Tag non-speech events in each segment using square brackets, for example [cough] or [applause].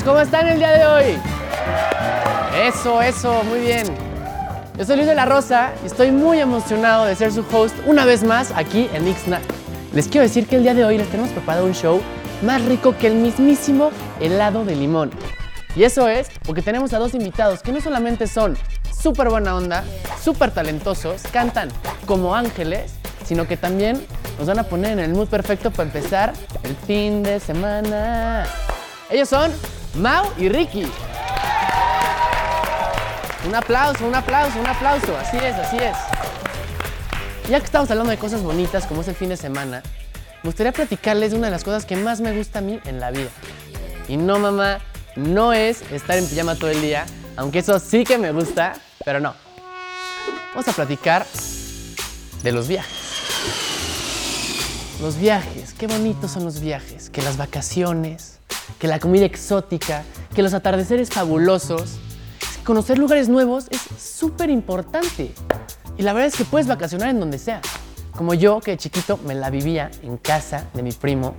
¿cómo están el día de hoy? Eso, eso, muy bien. Yo soy Luis de la Rosa y estoy muy emocionado de ser su host una vez más aquí en Ixnac. Les quiero decir que el día de hoy les tenemos preparado un show más rico que el mismísimo helado de limón. Y eso es porque tenemos a dos invitados que no solamente son súper buena onda, súper talentosos, cantan como ángeles, sino que también nos van a poner en el mood perfecto para empezar el fin de semana. Ellos son Mau y Ricky. Un aplauso, un aplauso, un aplauso. Así es, así es. Ya que estamos hablando de cosas bonitas como es el fin de semana, me gustaría platicarles de una de las cosas que más me gusta a mí en la vida. Y no, mamá, no es estar en pijama todo el día, aunque eso sí que me gusta, pero no. Vamos a platicar de los viajes. Los viajes, qué bonitos son los viajes, que las vacaciones, que la comida exótica, que los atardeceres fabulosos. Conocer lugares nuevos es súper importante. Y la verdad es que puedes vacacionar en donde sea. Como yo, que de chiquito me la vivía en casa de mi primo,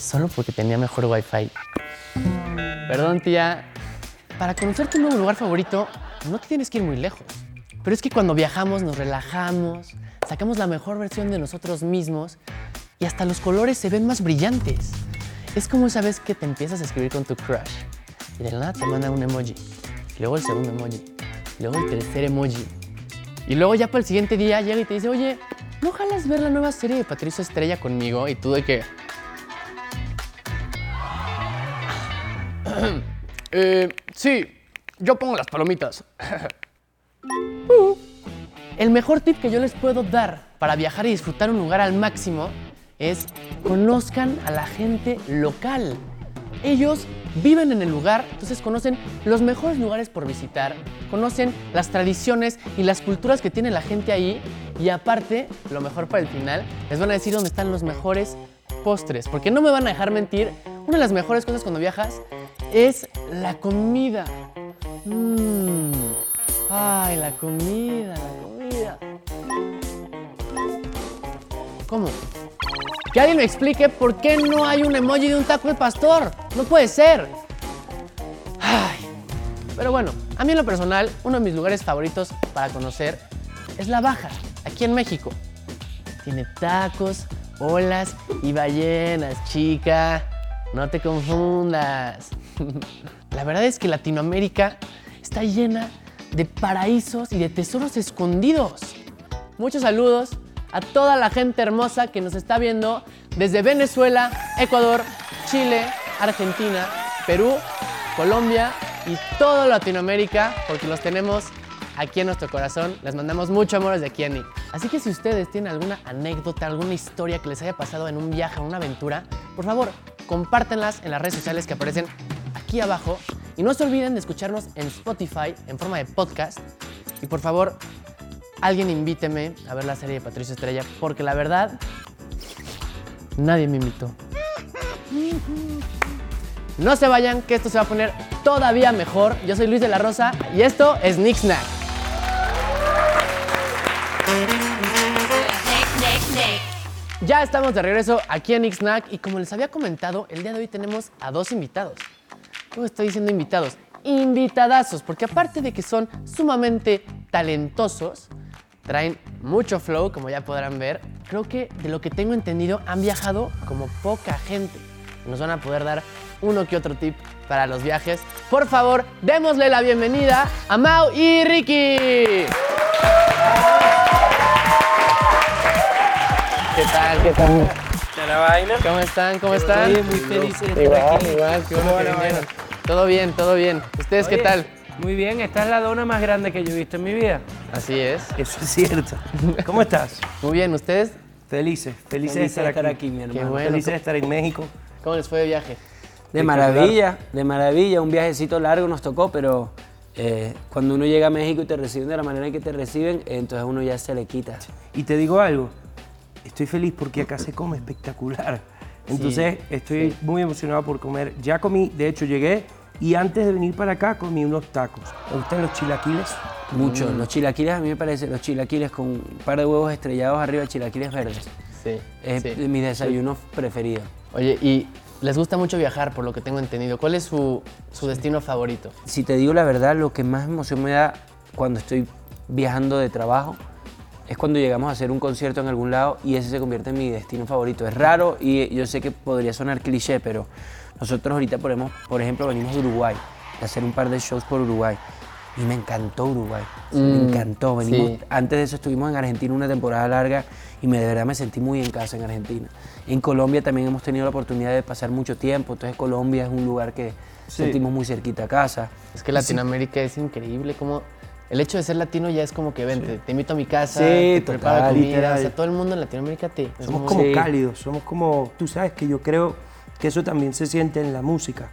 solo porque tenía mejor wifi. Perdón, tía. Para conocer tu nuevo lugar favorito, no te tienes que ir muy lejos. Pero es que cuando viajamos nos relajamos, sacamos la mejor versión de nosotros mismos y hasta los colores se ven más brillantes. Es como esa vez que te empiezas a escribir con tu crush y de la nada te manda un emoji, luego el segundo emoji, luego el tercer emoji. Y luego ya para el siguiente día llega y te dice, oye, ¿no jalas ver la nueva serie de Patricio Estrella conmigo? Y tú de que... [clears throat] eh, sí, yo pongo las palomitas. [laughs] Uh. El mejor tip que yo les puedo dar para viajar y disfrutar un lugar al máximo es conozcan a la gente local. Ellos viven en el lugar, entonces conocen los mejores lugares por visitar, conocen las tradiciones y las culturas que tiene la gente ahí y aparte, lo mejor para el final, les van a decir dónde están los mejores postres, porque no me van a dejar mentir, una de las mejores cosas cuando viajas es la comida. Mmm. Ay, la comida, la comida. ¿Cómo? Que alguien me explique por qué no hay un emoji de un taco de pastor. No puede ser. Pero bueno, a mí en lo personal, uno de mis lugares favoritos para conocer es La Baja, aquí en México. Tiene tacos, olas y ballenas, chica. No te confundas. [laughs] La verdad es que Latinoamérica está llena de paraísos y de tesoros escondidos. Muchos saludos a toda la gente hermosa que nos está viendo desde Venezuela, Ecuador, Chile, Argentina, Perú, Colombia y toda Latinoamérica, porque los tenemos aquí en nuestro corazón. Les mandamos mucho amor desde aquí a Nick. Así que si ustedes tienen alguna anécdota, alguna historia que les haya pasado en un viaje o una aventura, por favor, compártenlas en las redes sociales que aparecen aquí abajo. Y no se olviden de escucharnos en Spotify en forma de podcast. Y por favor, alguien invíteme a ver la serie de Patricio Estrella, porque la verdad, nadie me invitó. No se vayan, que esto se va a poner todavía mejor. Yo soy Luis de la Rosa y esto es Nick Snack. Ya estamos de regreso aquí en Nick Snack y como les había comentado, el día de hoy tenemos a dos invitados. ¿Cómo estoy diciendo invitados? Invitadazos, porque aparte de que son sumamente talentosos, traen mucho flow, como ya podrán ver. Creo que de lo que tengo entendido han viajado como poca gente. Nos van a poder dar uno que otro tip para los viajes. Por favor, démosle la bienvenida a Mau y Ricky. ¿Qué tal? ¿Qué tal? ¿De la vaina? ¿Cómo están? ¿Cómo están? Muy, muy felices de estar Igual, aquí. igual, qué bueno ¿Cómo que vinieron. Todo bien, todo bien. ¿Ustedes qué Oye, tal? Muy bien, esta es la dona más grande que yo he visto en mi vida. Así es. Eso es cierto. ¿Cómo estás? Muy bien, ¿ustedes? Felices, felices de estar, aquí. mi hermano. bueno. Felices de estar en México. ¿Cómo les fue de viaje? De maravilla, de maravilla. Un viajecito largo nos tocó, pero eh, cuando uno llega a México y te reciben de la manera en que te reciben, entonces uno ya se le quita. Y te digo algo, estoy feliz porque acá se come espectacular. Entonces estoy muy emocionado por comer. Ya comí, de hecho llegué y antes de venir para acá comí unos tacos. ¿Te gustan los chilaquiles? Mucho. Los chilaquiles a mí me parece, los chilaquiles con un par de huevos estrellados arriba, chilaquiles verdes. Sí. Es sí. de mis desayunos preferidos. Oye, y les gusta mucho viajar, por lo que tengo entendido. ¿Cuál es su, su destino favorito? Si te digo la verdad, lo que más emoción me da cuando estoy viajando de trabajo es cuando llegamos a hacer un concierto en algún lado y ese se convierte en mi destino favorito. Es raro y yo sé que podría sonar cliché, pero nosotros ahorita, por por ejemplo, venimos de Uruguay, de hacer un par de shows por Uruguay. Y me encantó Uruguay, me Mm, encantó. Venimos, sí. Antes de eso estuvimos en Argentina una temporada larga y me, de verdad me sentí muy en casa en Argentina. En Colombia también hemos tenido la oportunidad de pasar mucho tiempo, entonces Colombia es un lugar que Sí. sentimos muy cerquita a casa. Es que Latinoamérica es increíble, como el hecho de ser latino ya es como que vente, te invito a mi casa, Sí, te total, preparo comida, literal. o sea, todo el mundo en Latinoamérica te... Somos como Sí. cálidos, somos como, tú sabes que yo creo que eso también se siente en la música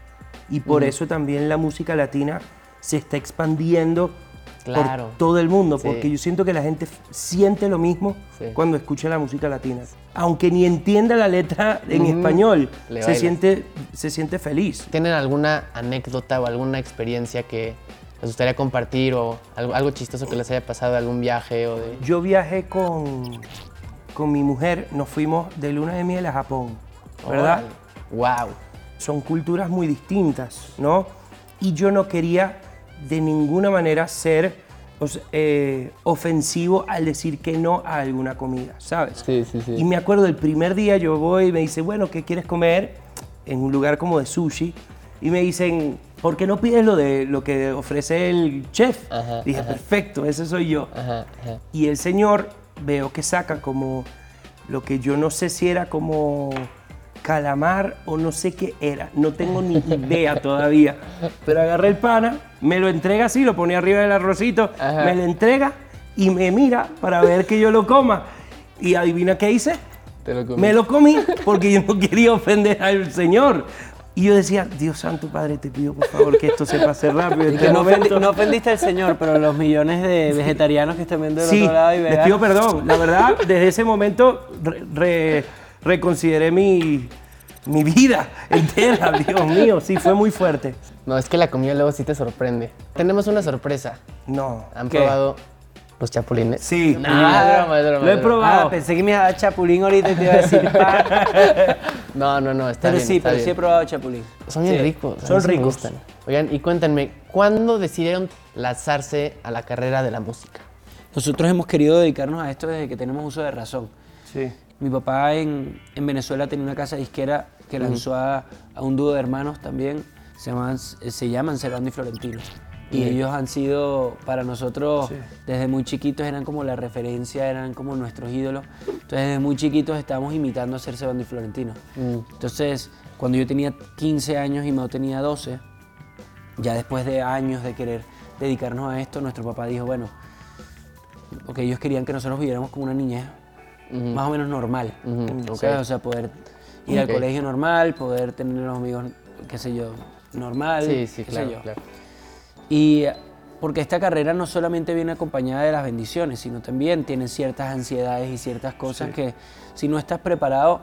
y por eso también la música latina se está expandiendo Claro. por todo el mundo, Sí. porque yo siento que la gente siente lo mismo Sí. cuando escucha la música latina. Aunque ni entienda la letra en español, se siente, se siente feliz. ¿Tienen alguna anécdota o alguna experiencia que les gustaría compartir o algo, algo chistoso que les haya pasado de algún viaje o de... Yo viajé con, con mi mujer, nos fuimos de luna de miel a Japón, ¿verdad? Wow. son culturas muy distintas, ¿no? Y yo no quería de ninguna manera ser o sea, eh, ofensivo al decir que no a alguna comida, ¿sabes? Sí, sí, sí. Y me acuerdo el primer día yo voy y me dice, bueno, ¿qué quieres comer? En un lugar como de sushi. Y me dicen, ¿por qué no pides lo, de, lo que ofrece el chef? Ajá, Dije, ajá. perfecto, ese soy yo. Ajá, ajá. Y el señor veo que saca como lo que yo no sé si era como calamar o no sé qué era, no tengo ni idea [laughs] todavía. Pero agarré el pana, me lo entrega así, lo pone arriba del arrocito, Ajá. me lo entrega y me mira para ver que yo lo coma. Y adivina qué hice. Te lo comí. Me lo comí porque yo no quería ofender al señor. Y yo decía, Dios santo Padre, te pido por favor que esto se pase rápido. este no, ofendi- momento". no ofendiste al señor, pero los millones de vegetarianos que están viendo del Sí, otro lado y les pido perdón. La verdad, desde ese momento re- re- reconsideré mi, mi vida [laughs] entera. Dios mío, sí, fue muy fuerte. No, es que la comida luego sí te sorprende. Tenemos una sorpresa. No. ¿Han ¿Qué? probado los chapulines? Sí. No, es broma, es broma, Lo he probado. Ah, pensé que me iba a dar chapulín ahorita y te iba a [laughs] decir pan. No, no, no, está Pero bien, sí, está pero sí he bien. probado chapulín. Son bien Sí. ricos. a son mí sí me ricos. gustan. Oigan, y cuéntenme, ¿cuándo decidieron lanzarse a la carrera de la música? Nosotros hemos querido dedicarnos a esto desde que tenemos uso de razón. Sí. Mi papá en, en Venezuela tenía una casa disquera que lanzó a, a un dúo de hermanos también, se llaman, se llaman Servando y Florentino. Y ellos han sido, para nosotros, Sí. desde muy chiquitos, eran como la referencia, eran como nuestros ídolos. Entonces, desde muy chiquitos estábamos imitando a ser Servando y Florentino. Entonces, cuando yo tenía 15 años y Mao tenía 12, ya después de años de querer dedicarnos a esto, nuestro papá dijo, bueno, porque ellos querían que nosotros viviéramos como una niñez más o menos normal. Ujú, ok. ¿sabes? O sea, poder ir Ok. al colegio normal, poder tener los amigos, qué sé yo, normal. Sí, sí, qué sé claro, yo. claro. Y porque esta carrera no solamente viene acompañada de las bendiciones, sino también tiene ciertas ansiedades y ciertas cosas que si no estás preparado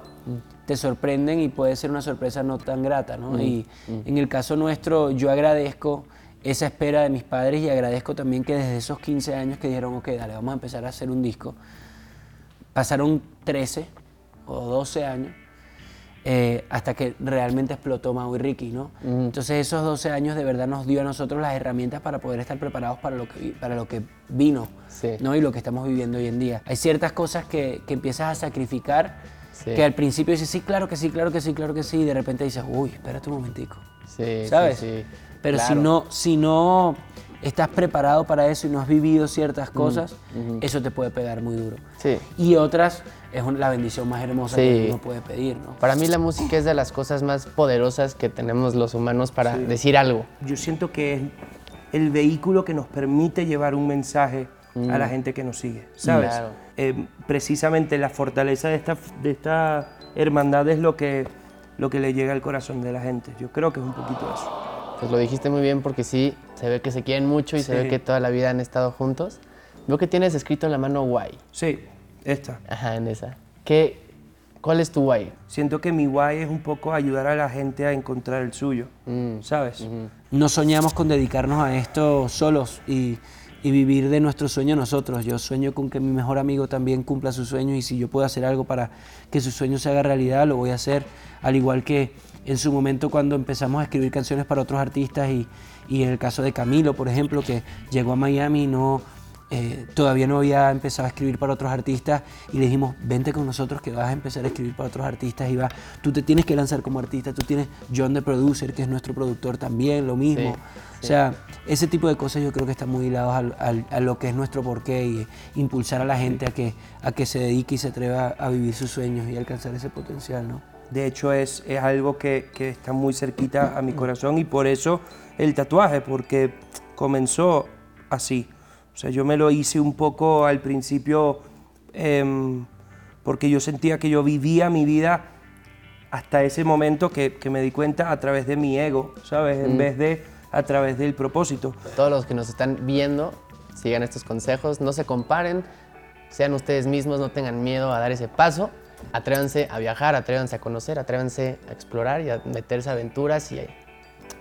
te sorprenden y puede ser una sorpresa no tan grata, ¿no? Y en el caso nuestro yo agradezco esa espera de mis padres y agradezco también que desde esos 15 años que dijeron, ok, dale, vamos a empezar a hacer un disco, pasaron 13 o 12 años eh, hasta que realmente explotó Mau y Ricky, ¿no? Entonces esos 12 años de verdad nos dio a nosotros las herramientas para poder estar preparados para lo que, para lo que vino, Sí. ¿no? Y lo que estamos viviendo hoy en día. Hay ciertas cosas que, que empiezas a sacrificar Sí. que al principio dices, sí, claro que sí, claro que sí, claro que sí, y de repente dices, uy, espérate un momentico, Sí, ¿sabes? Pero si no, si no estás preparado para eso y no has vivido ciertas cosas, eso te puede pegar muy duro. Sí. Y otras es la bendición más hermosa Sí. que uno puede pedir, ¿no? Para mí la música es de las cosas más poderosas que tenemos los humanos para decir algo. Yo siento que es el vehículo que nos permite llevar un mensaje a la gente que nos sigue, ¿sabes? Claro. Eh, precisamente la fortaleza de esta, de esta hermandad es lo que, lo que le llega al corazón de la gente. Yo creo que es un poquito eso. Pues lo dijiste muy bien porque sí, se ve que se quieren mucho y se ve que toda la vida han estado juntos. Veo que tienes escrito en la mano guay. Sí, esta. Ajá, en esa. ¿Qué, ¿Cuál es tu guay? Siento que mi guay es un poco ayudar a la gente a encontrar el suyo, Mm. ¿sabes? No soñamos con dedicarnos a esto solos y, y vivir de nuestro sueño nosotros. Yo sueño con que mi mejor amigo también cumpla sus sueños y si yo puedo hacer algo para que su sueño se haga realidad, lo voy a hacer. Al igual que en su momento cuando empezamos a escribir canciones para otros artistas y, y en el caso de Camilo, por ejemplo, que llegó a Miami y no, eh, todavía no había empezado a escribir para otros artistas y le dijimos, vente con nosotros que vas a empezar a escribir para otros artistas y va, tú te tienes que lanzar como artista, tú tienes John the Producer, que es nuestro productor también, lo mismo. O sea, ese tipo de cosas yo creo que están muy ligados al- al- a lo que es nuestro porqué y impulsar a la gente a que, a que se dedique y se atreva a vivir sus sueños y alcanzar ese potencial, ¿no? De hecho, es, es algo que, que está muy cerquita a mi corazón y por eso el tatuaje, porque comenzó así. O sea, yo me lo hice un poco al principio em, porque yo sentía que yo vivía mi vida hasta ese momento que, que me di cuenta a través de mi ego, ¿sabes? En vez de a través del propósito. Todos los que nos están viendo, sigan estos consejos, no se comparen, sean ustedes mismos, no tengan miedo a dar ese paso, atrévanse a viajar, atrévanse a conocer, atrévanse a explorar y a meterse a aventuras y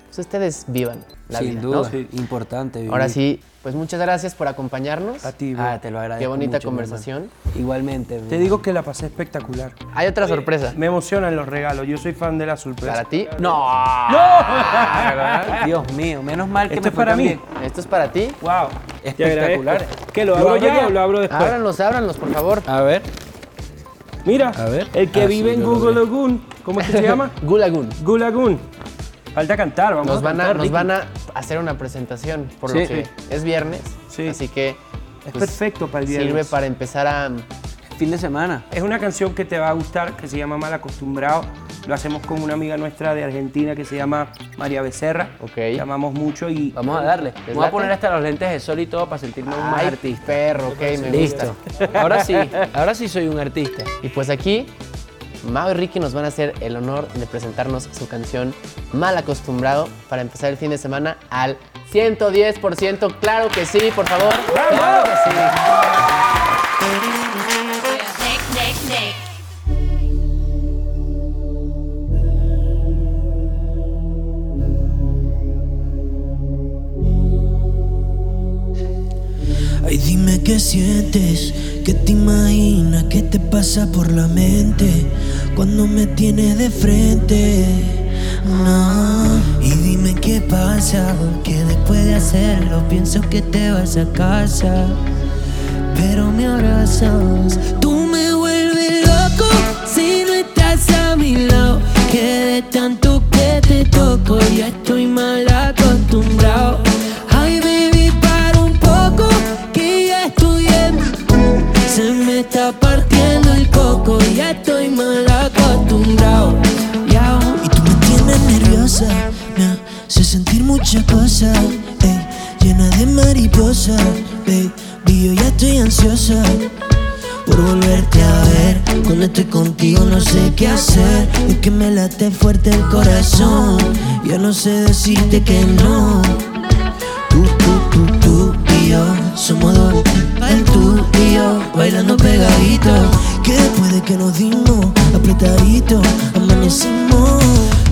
pues ustedes vivan la Sin vida, duda, ¿no? Sí. importante. vivir. Ahora sí, pues muchas gracias por acompañarnos. A ti. Ah, te lo agradezco Qué bonita mucho, conversación. Igualmente. Te digo que la pasé espectacular. Hay otra sorpresa. Me emocionan los regalos, yo soy fan de la sorpresa. Para ti. ¡No! [laughs] Dios mío, menos mal que Esto me es para mí. bien. Esto es para ti. ¡Wow! Espectacular. ¿Que lo ¿Lo abro abro ya ya? o lo abro después? Ábranlos, ábranlos, por favor. A ver. Mira, A ver. el que Ah, vive sí, en Google. Lagoon, ¿cómo es que se [laughs] llama? Gulagun. Gulagoon. Falta cantar, vamos Nos a van a, cantar, nos van a hacer una presentación, por Sí. lo que es viernes. Sí. Así que Es pues, perfecto para el viernes. sirve para empezar a Fin de semana. Es una canción que te va a gustar, que se llama Mal Acostumbrado. Lo hacemos con una amiga nuestra de Argentina que se llama María Becerra. Ok. La amamos mucho y Vamos a darle. ¿Les Me voy a poner hasta los lentes de sol y todo para sentirme un más artista. perro, ok, me Listo. gusta. Ahora sí, ahora sí soy un artista. Y pues aquí, Mau y Ricky nos van a hacer el honor de presentarnos su canción Mal Acostumbrado para empezar el fin de semana al 110%. Claro que sí, por favor. Claro que sí. Ay, dime qué sientes, qué te imaginas, qué te pasa por la mente cuando me tienes de frente. No. Y dime qué pasa, que después de hacerlo pienso que te vas a casa. Pero me abrazas, tú me vuelves loco si no estás a mi lado. Que de tanto sé qué hacer, es que me late fuerte el corazón, ya no sé decirte que no. Tú, tú, tú, tú y yo somos dos, el tú y yo bailando pegadito. Que después de que nos dimos apretadito, amanecimos.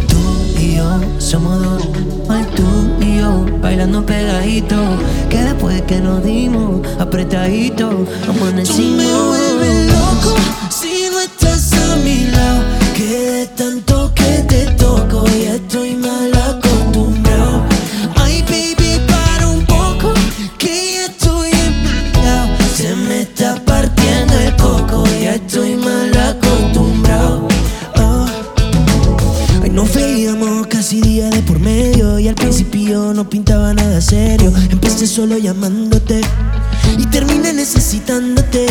Tú y yo somos dos, el tú y yo bailando pegadito. Que después de que nos dimos apretadito, amanecimos. Tú me vuelves loco solo llamándote y terminé necesitándote.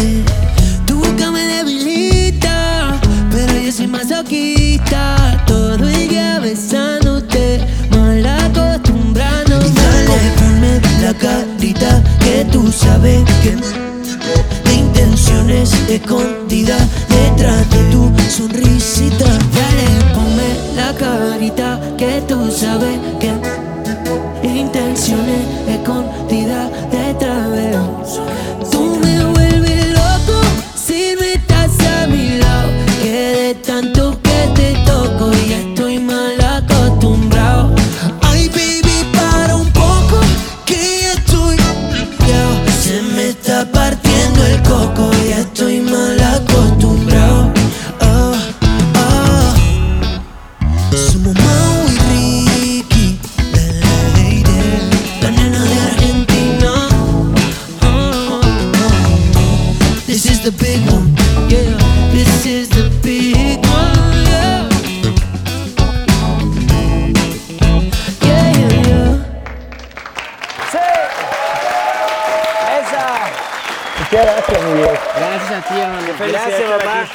Tu boca me debilita, pero yo soy masoquista. Todo el día besándote, mal acostumbrándote. Y dale, ponme la carita que tú sabes que de intenciones escondidas Muchas gracias. Gracias a ti, hermano. Gracias, mamá.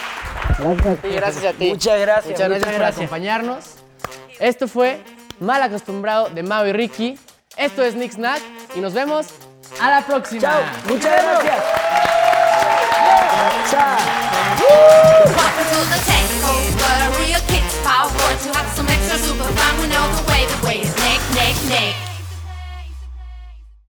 Sí, gracias a ti. Muchas gracias, Muchas gracias por gracias. acompañarnos. Esto fue Mal Acostumbrado de Mau y Ricky. Esto es Nick Snack y nos vemos a la próxima. Chao. Muchas gracias. Chao. Welcome